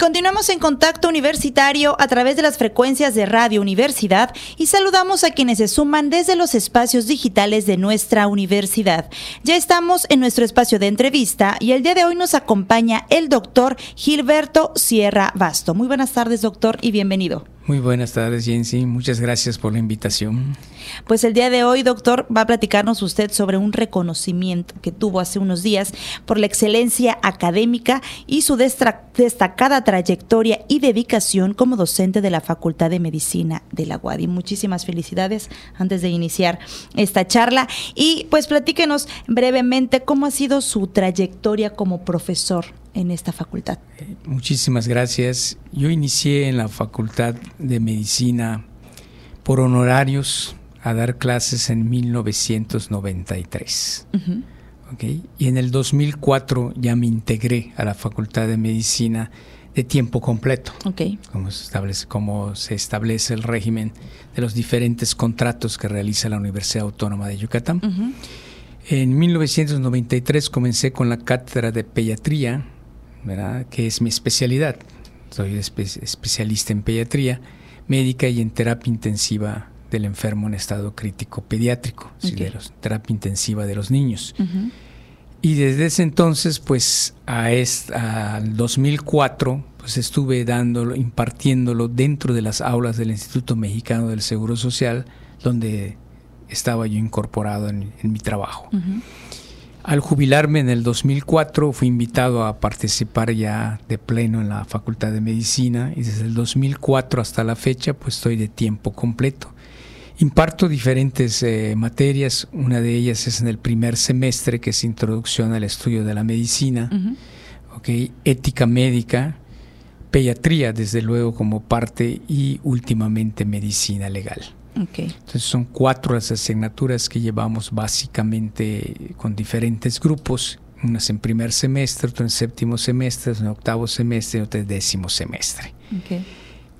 continuamos en contacto universitario a través de las frecuencias de Radio Universidad y saludamos a quienes se suman desde los espacios digitales de nuestra universidad. Ya estamos en nuestro espacio de entrevista y el día de hoy nos acompaña el doctor Gilberto Sierra Basto. Muy buenas tardes, doctor, y bienvenido. Muy buenas tardes, Jensi. Muchas gracias por la invitación. Pues el día de hoy, doctor, va a platicarnos usted sobre un reconocimiento que tuvo hace unos días por la excelencia académica y su destacada trayectoria y dedicación como docente de la Facultad de Medicina de la UADI. Muchísimas felicidades antes de iniciar esta charla. Y pues platíquenos brevemente cómo ha sido su trayectoria como profesor en esta facultad. Muchísimas gracias. Yo inicié en la Facultad de Medicina por honorarios a dar clases en 1993. Y en el 2004 ya me integré a la Facultad de Medicina de tiempo completo, como, se establece, como se establece el régimen de los diferentes contratos que realiza la Universidad Autónoma de Yucatán. En 1993 comencé con la cátedra de pediatría que es mi especialidad. Soy especialista en pediatría médica y en terapia intensiva del enfermo en estado crítico pediátrico, terapia intensiva de los niños. Y desde ese entonces, pues a al 2004, pues estuve dándolo, impartiéndolo dentro de las aulas del Instituto Mexicano del Seguro Social, donde estaba yo incorporado en, mi trabajo. Al jubilarme en el 2004 fui invitado a participar ya de pleno en la Facultad de Medicina y desde el 2004 hasta la fecha pues estoy de tiempo completo. Imparto diferentes eh, materias, una de ellas es en el primer semestre que es Introducción al Estudio de la Medicina, ética médica, pediatría desde luego como parte y últimamente medicina legal. Entonces son cuatro las asignaturas que llevamos básicamente con diferentes grupos, unas en primer semestre, otras en séptimo semestre, en octavo semestre y otras en décimo semestre.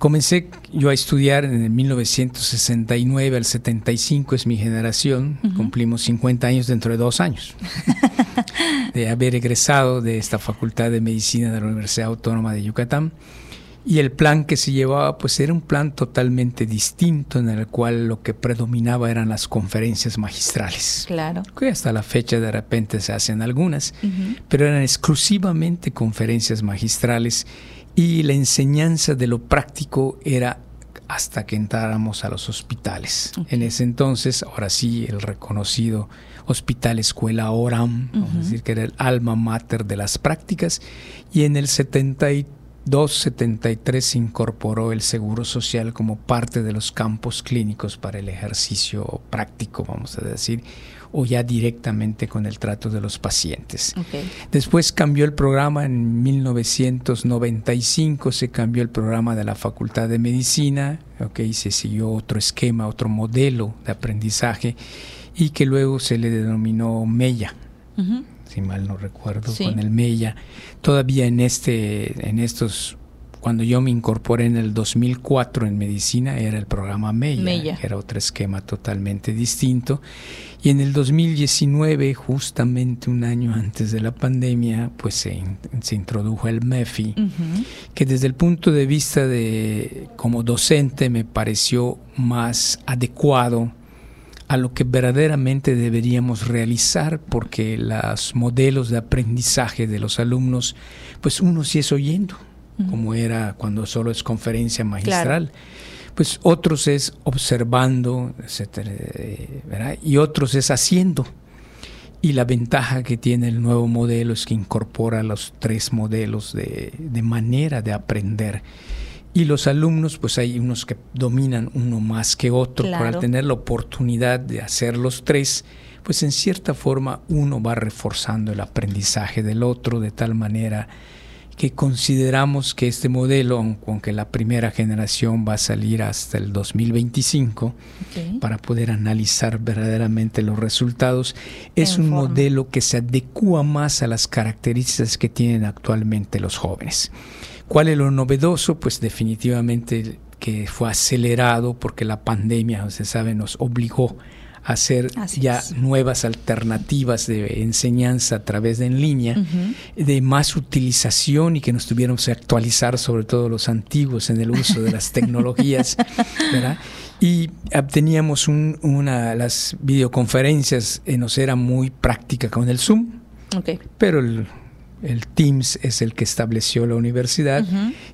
Comencé yo a estudiar en el 1969 al 75, es mi generación, cumplimos 50 años dentro de dos años. De haber egresado de esta Facultad de Medicina de la Universidad Autónoma de Yucatán. Y el plan que se llevaba, pues era un plan totalmente distinto, en el cual lo que predominaba eran las conferencias magistrales. Claro. Que hasta la fecha de repente se hacen algunas, pero eran exclusivamente conferencias magistrales y la enseñanza de lo práctico era hasta que entráramos a los hospitales. En ese entonces, ahora sí, el reconocido Hospital Escuela Oram, vamos a decir que era el alma mater de las prácticas, y en el 73 273 se incorporó el seguro social como parte de los campos clínicos para el ejercicio práctico, vamos a decir, o ya directamente con el trato de los pacientes. Después cambió el programa en 1995, se cambió el programa de la Facultad de Medicina, okay, se siguió otro esquema, otro modelo de aprendizaje y que luego se le denominó MEIA si mal no recuerdo, con el MEIA. Todavía en este, en estos, cuando yo me incorporé en el 2004 en medicina, era el programa MEIA, que era otro esquema totalmente distinto. Y en el 2019, justamente un año antes de la pandemia, pues se, se introdujo el MEFI, que desde el punto de vista de como docente me pareció más adecuado a lo que verdaderamente deberíamos realizar, porque los modelos de aprendizaje de los alumnos, pues uno sí es oyendo, como era cuando solo es conferencia magistral. Pues otros es observando, etcétera, y otros es haciendo. Y la ventaja que tiene el nuevo modelo es que incorpora los tres modelos de, de manera de aprender y los alumnos, pues hay unos que dominan uno más que otro, pero al tener la oportunidad de hacer los tres, pues en cierta forma uno va reforzando el aprendizaje del otro de tal manera que consideramos que este modelo, aunque la primera generación va a salir hasta el 2025, para poder analizar verdaderamente los resultados, es un modelo que se adecua más a las características que tienen actualmente los jóvenes. ¿Cuál es lo novedoso? Pues definitivamente que fue acelerado porque la pandemia, se sabe, nos obligó hacer ya nuevas alternativas de enseñanza a través de en línea, de más utilización y que nos tuviéramos que actualizar, sobre todo los antiguos, en el uso de las tecnologías, ¿verdad? Y teníamos una, las videoconferencias eh, nos era muy práctica con el Zoom, pero el, Teams es el que estableció la universidad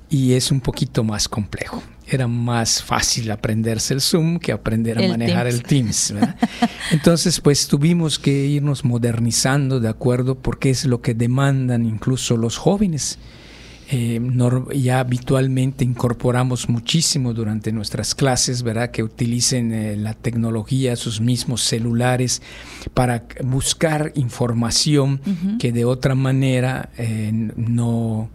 y es un poquito más complejo era más fácil aprenderse el Zoom que aprender a manejar el Teams. Entonces, pues tuvimos que irnos modernizando de acuerdo porque es lo que demandan incluso los jóvenes. Eh, ya habitualmente incorporamos muchísimo durante nuestras clases, ¿verdad? Que utilicen eh, la tecnología, sus mismos celulares, para buscar información que de otra manera eh, no,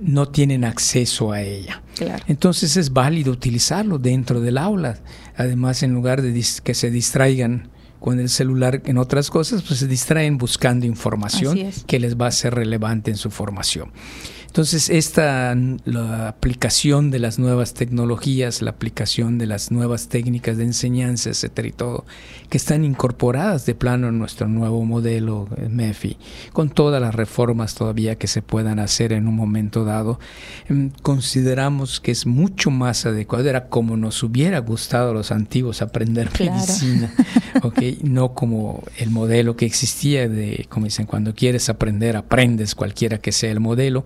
no tienen acceso a ella. Entonces es válido utilizarlo dentro del aula. Además, en lugar de que se distraigan con el celular en otras cosas, pues se distraen buscando información que les va a ser relevante en su formación. Entonces, esta la aplicación de las nuevas tecnologías, la aplicación de las nuevas técnicas de enseñanza, etcétera y todo, que están incorporadas de plano en nuestro nuevo modelo eh, MEFI, con todas las reformas todavía que se puedan hacer en un momento dado, em, consideramos que es mucho más adecuado, era como nos hubiera gustado a los antiguos aprender medicina, okay, no como el modelo que existía de, como dicen, cuando quieres aprender, aprendes cualquiera que sea el modelo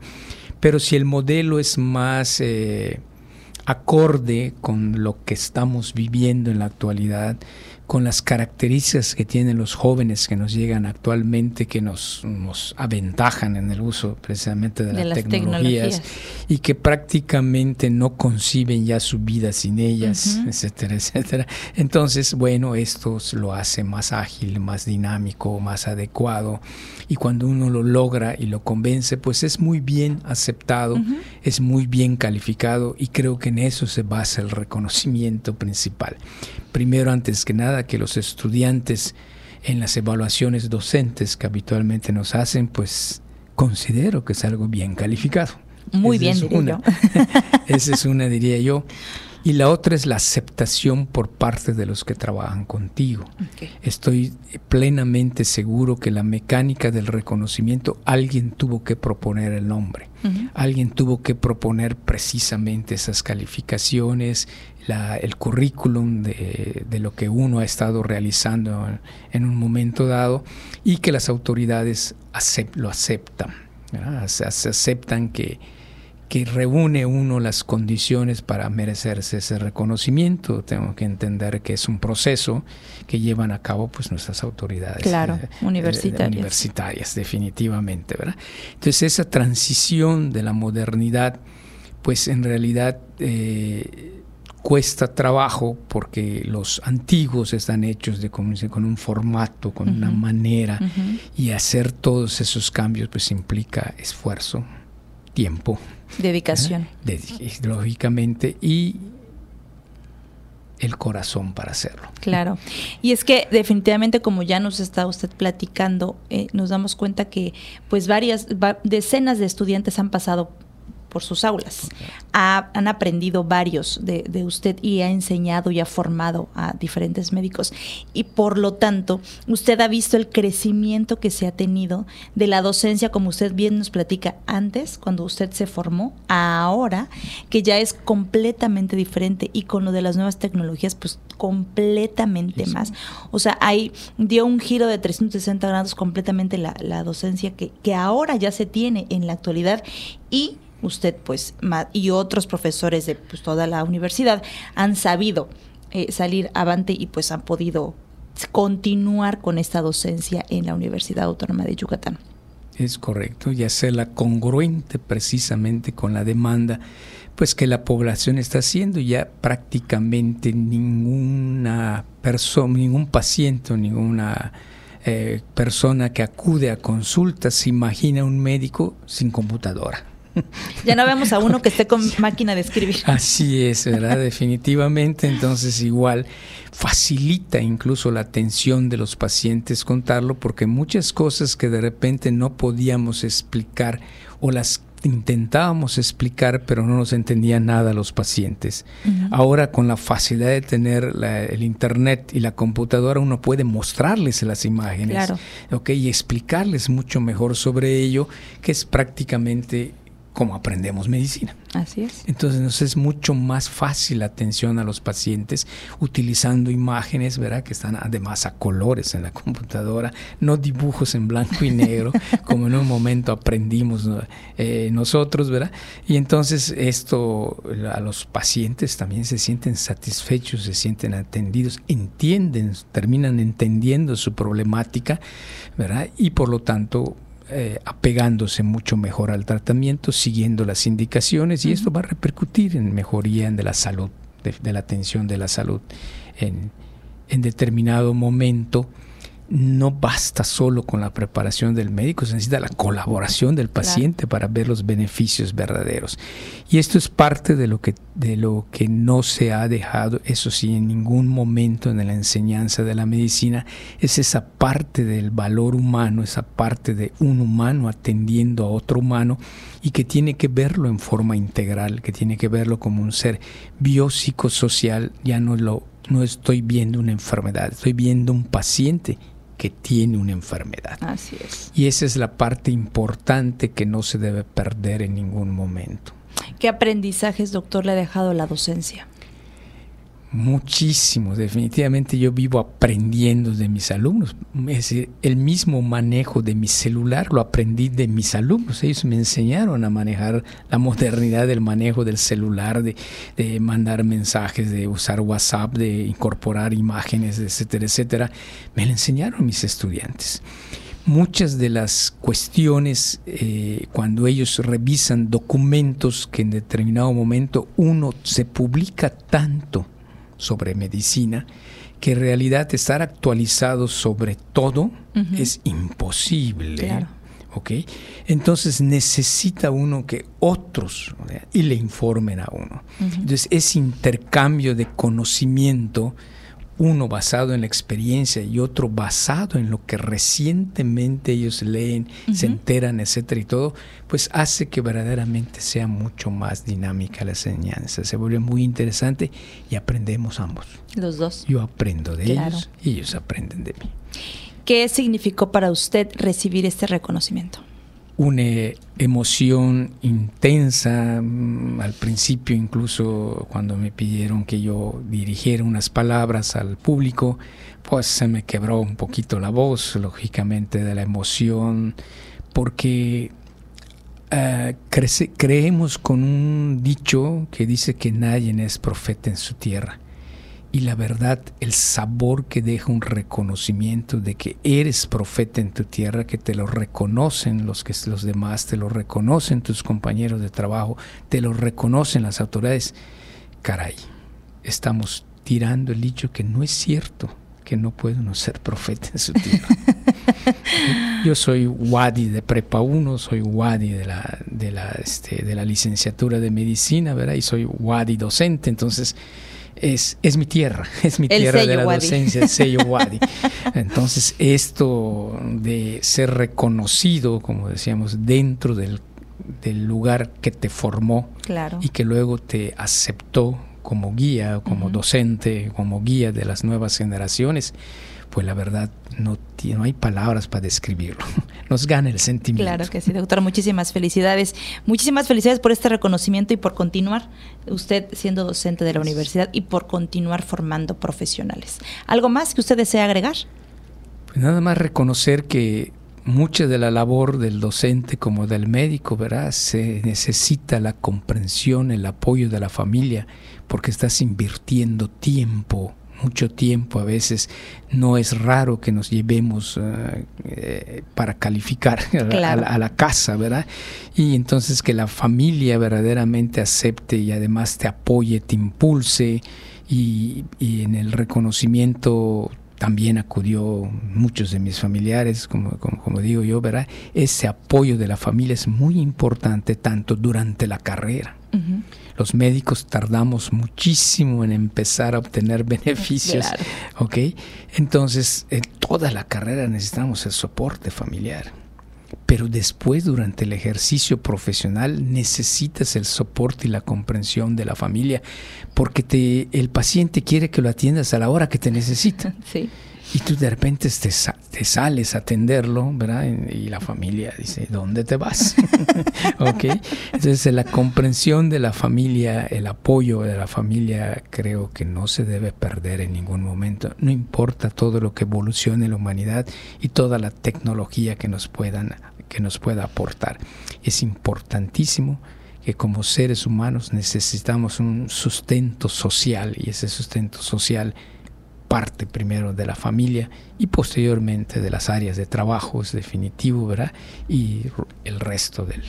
pero si el modelo es más eh, acorde con lo que estamos viviendo en la actualidad, con las características que tienen los jóvenes que nos llegan actualmente, que nos, nos aventajan en el uso precisamente de, las, tecnologías, y que prácticamente no conciben ya su vida sin ellas, etcétera, etcétera. Entonces, bueno, esto lo hace más ágil, más dinámico, más adecuado, y cuando uno lo logra y lo convence, pues es muy bien aceptado, es muy bien calificado, y creo que en eso se basa el reconocimiento principal. Primero, antes que nada, que los estudiantes en las evaluaciones docentes que habitualmente nos hacen, pues considero que es algo bien calificado. Muy bien, diría Esa es una, diría yo. Y la otra es la aceptación por parte de los que trabajan contigo. Estoy plenamente seguro que la mecánica del reconocimiento, alguien tuvo que proponer el nombre, alguien tuvo que proponer precisamente esas calificaciones, el currículum de, lo que uno ha estado realizando en, un momento dado y que las autoridades lo aceptan. Se, aceptan que que reúne uno las condiciones para merecerse ese reconocimiento. Tengo que entender que es un proceso que llevan a cabo pues nuestras autoridades claro, eh, eh, universitarias. universitarias, definitivamente, ¿verdad? Entonces esa transición de la modernidad, pues en realidad eh, cuesta trabajo porque los antiguos están hechos de con, un formato, con una manera, y hacer todos esos cambios pues implica esfuerzo, tiempo. Dedicación. lógicamente, y el corazón para hacerlo. Claro. Y es que definitivamente, como ya nos está usted platicando, eh, nos damos cuenta que pues varias, decenas de estudiantes han pasado por sus aulas. han aprendido varios de, usted y ha enseñado y ha formado a diferentes médicos. Y por lo tanto, usted ha visto el crecimiento que se ha tenido de la docencia, como usted bien nos platica antes, cuando usted se formó, a ahora, que ya es completamente diferente y con lo de las nuevas tecnologías, pues completamente más. O sea, ahí dio un giro de 360 grados completamente la, la docencia que, que ahora ya se tiene en la actualidad y usted pues y otros profesores de pues, toda la universidad han sabido eh, salir avante y pues han podido continuar con esta docencia en la Universidad Autónoma de Yucatán. Es correcto, y hacerla congruente precisamente con la demanda pues que la población está haciendo ya prácticamente ninguna persona, ningún paciente, ninguna eh, persona que acude a consultas se imagina un médico sin computadora. Ya no vemos a uno que esté con máquina de escribir. Así es, ¿verdad? Definitivamente, entonces igual facilita incluso la atención de los pacientes contarlo porque muchas cosas que de repente no podíamos explicar o las intentábamos explicar, pero no nos entendía nada los pacientes. Ahora con la facilidad de tener el internet y la computadora, uno puede mostrarles las imágenes y explicarles mucho mejor sobre ello, que es prácticamente como aprendemos medicina. Así es. Entonces nos es mucho más fácil la atención a los pacientes utilizando imágenes, ¿verdad? Que están además a colores en la computadora, no dibujos en blanco y negro, como en un momento aprendimos eh, nosotros, ¿verdad? Y entonces esto a los pacientes también se sienten satisfechos, se sienten atendidos, entienden, terminan entendiendo su problemática, ¿verdad? Y por lo tanto eh, apegándose mucho mejor al tratamiento, siguiendo las indicaciones y esto va a repercutir en mejoría de la salud, de, la atención de la salud en, en determinado momento no basta solo con la preparación del médico, se necesita la colaboración del paciente para ver los beneficios verdaderos. Y esto es parte de lo que de lo que no se ha dejado, eso sí, en ningún momento en la enseñanza de la medicina es esa parte del valor humano, esa parte de un humano atendiendo a otro humano y que tiene que verlo en forma integral, que tiene que verlo como un ser biopsicosocial, ya no lo no estoy viendo una enfermedad, estoy viendo un paciente que tiene una enfermedad. Así es. Y esa es la parte importante que no se debe perder en ningún momento. ¿Qué aprendizajes, doctor, le ha dejado la docencia? Muchísimo, definitivamente yo vivo aprendiendo de mis alumnos. Es el mismo manejo de mi celular lo aprendí de mis alumnos. Ellos me enseñaron a manejar la modernidad del manejo del celular, de, de mandar mensajes, de usar WhatsApp, de incorporar imágenes, etcétera, etcétera. Me lo enseñaron mis estudiantes muchas de las cuestiones eh, cuando ellos revisan documentos que en determinado momento uno se publica tanto sobre medicina, que en realidad estar actualizado sobre todo es imposible. Entonces necesita uno que otros y le informen a uno. Entonces ese intercambio de conocimiento uno basado en la experiencia y otro basado en lo que recientemente ellos leen, se enteran, etcétera y todo, pues hace que verdaderamente sea mucho más dinámica la enseñanza. Se vuelve muy interesante y aprendemos ambos. Los dos. Yo aprendo de ellos y ellos aprenden de mí. ¿Qué significó para usted recibir este reconocimiento? Una emoción intensa, mm, al principio incluso cuando me pidieron que yo dirigiera unas palabras al público, pues se me quebró un poquito la voz, lógicamente, de la emoción, porque eh, creemos con un dicho que dice que nadie es profeta en su tierra y la verdad, el sabor que deja un reconocimiento de que eres profeta en tu tierra, que te lo reconocen los, que, los demás, te lo reconocen tus compañeros de trabajo, te lo reconocen las autoridades. Caray, estamos tirando el dicho que no es cierto que no puede uno ser profeta en su tierra. Yo soy Wadi de Prepa 1, soy Wadi de la, de la, este, de la licenciatura de medicina, ¿verdad? Y soy Wadi docente, entonces es, es mi tierra, es mi tierra de la docencia, el sello Wadi. Entonces, esto de ser reconocido, como decíamos, dentro del, lugar que te formó y que luego te aceptó como guía, como docente, como guía de las nuevas generaciones, pues la verdad no, no hay palabras para describirlo. Nos gana el sentimiento. Claro que sí, doctor. Muchísimas felicidades. Muchísimas felicidades por este reconocimiento y por continuar usted siendo docente de la universidad y por continuar formando profesionales. ¿Algo más que usted desea agregar? Pues nada más reconocer que mucha de la labor del docente como del médico, ¿verdad? Se necesita la comprensión, el apoyo de la familia, porque estás invirtiendo tiempo mucho tiempo, a veces no es raro que nos llevemos eh, eh, para calificar a, la, casa, ¿verdad? Y entonces que la familia verdaderamente acepte y además te apoye, te impulse y, en el reconocimiento también acudió muchos de mis familiares, como, como, digo yo, ¿verdad? Ese apoyo de la familia es muy importante tanto durante la carrera. Los médicos tardamos muchísimo en empezar a obtener beneficios. ¿Ok? Entonces, en toda la carrera necesitamos el soporte familiar. pero después durante el ejercicio profesional necesitas el soporte y la comprensión de la familia porque te, el paciente quiere que lo atiendas a la hora que te necesita. Sí. Y tú de repente te, te, sales a atenderlo, ¿verdad? Y la familia dice, ¿dónde te vas? ¿Ok? Entonces la comprensión de la familia, el apoyo de la familia, creo que no se debe perder en ningún momento. No importa todo lo que evolucione la humanidad y toda la tecnología que nos, puedan, que nos pueda aportar. Es importantísimo que como seres humanos necesitamos un sustento social y ese sustento social parte primero de la familia y posteriormente de las áreas de trabajo, es definitivo, ¿verdad? Y el resto del,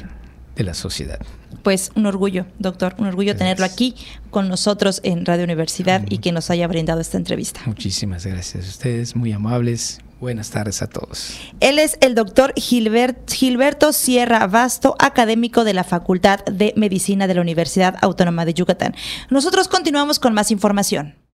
de la sociedad. Pues un orgullo, doctor, un orgullo tenerlo aquí con nosotros en Radio Universidad y que nos haya brindado esta entrevista. Muchísimas gracias a ustedes, muy amables. Buenas tardes a todos. Él es el doctor Gilberto Sierra Basto, académico de la Facultad de Medicina de la Universidad Autónoma de Yucatán. Nosotros continuamos con más información.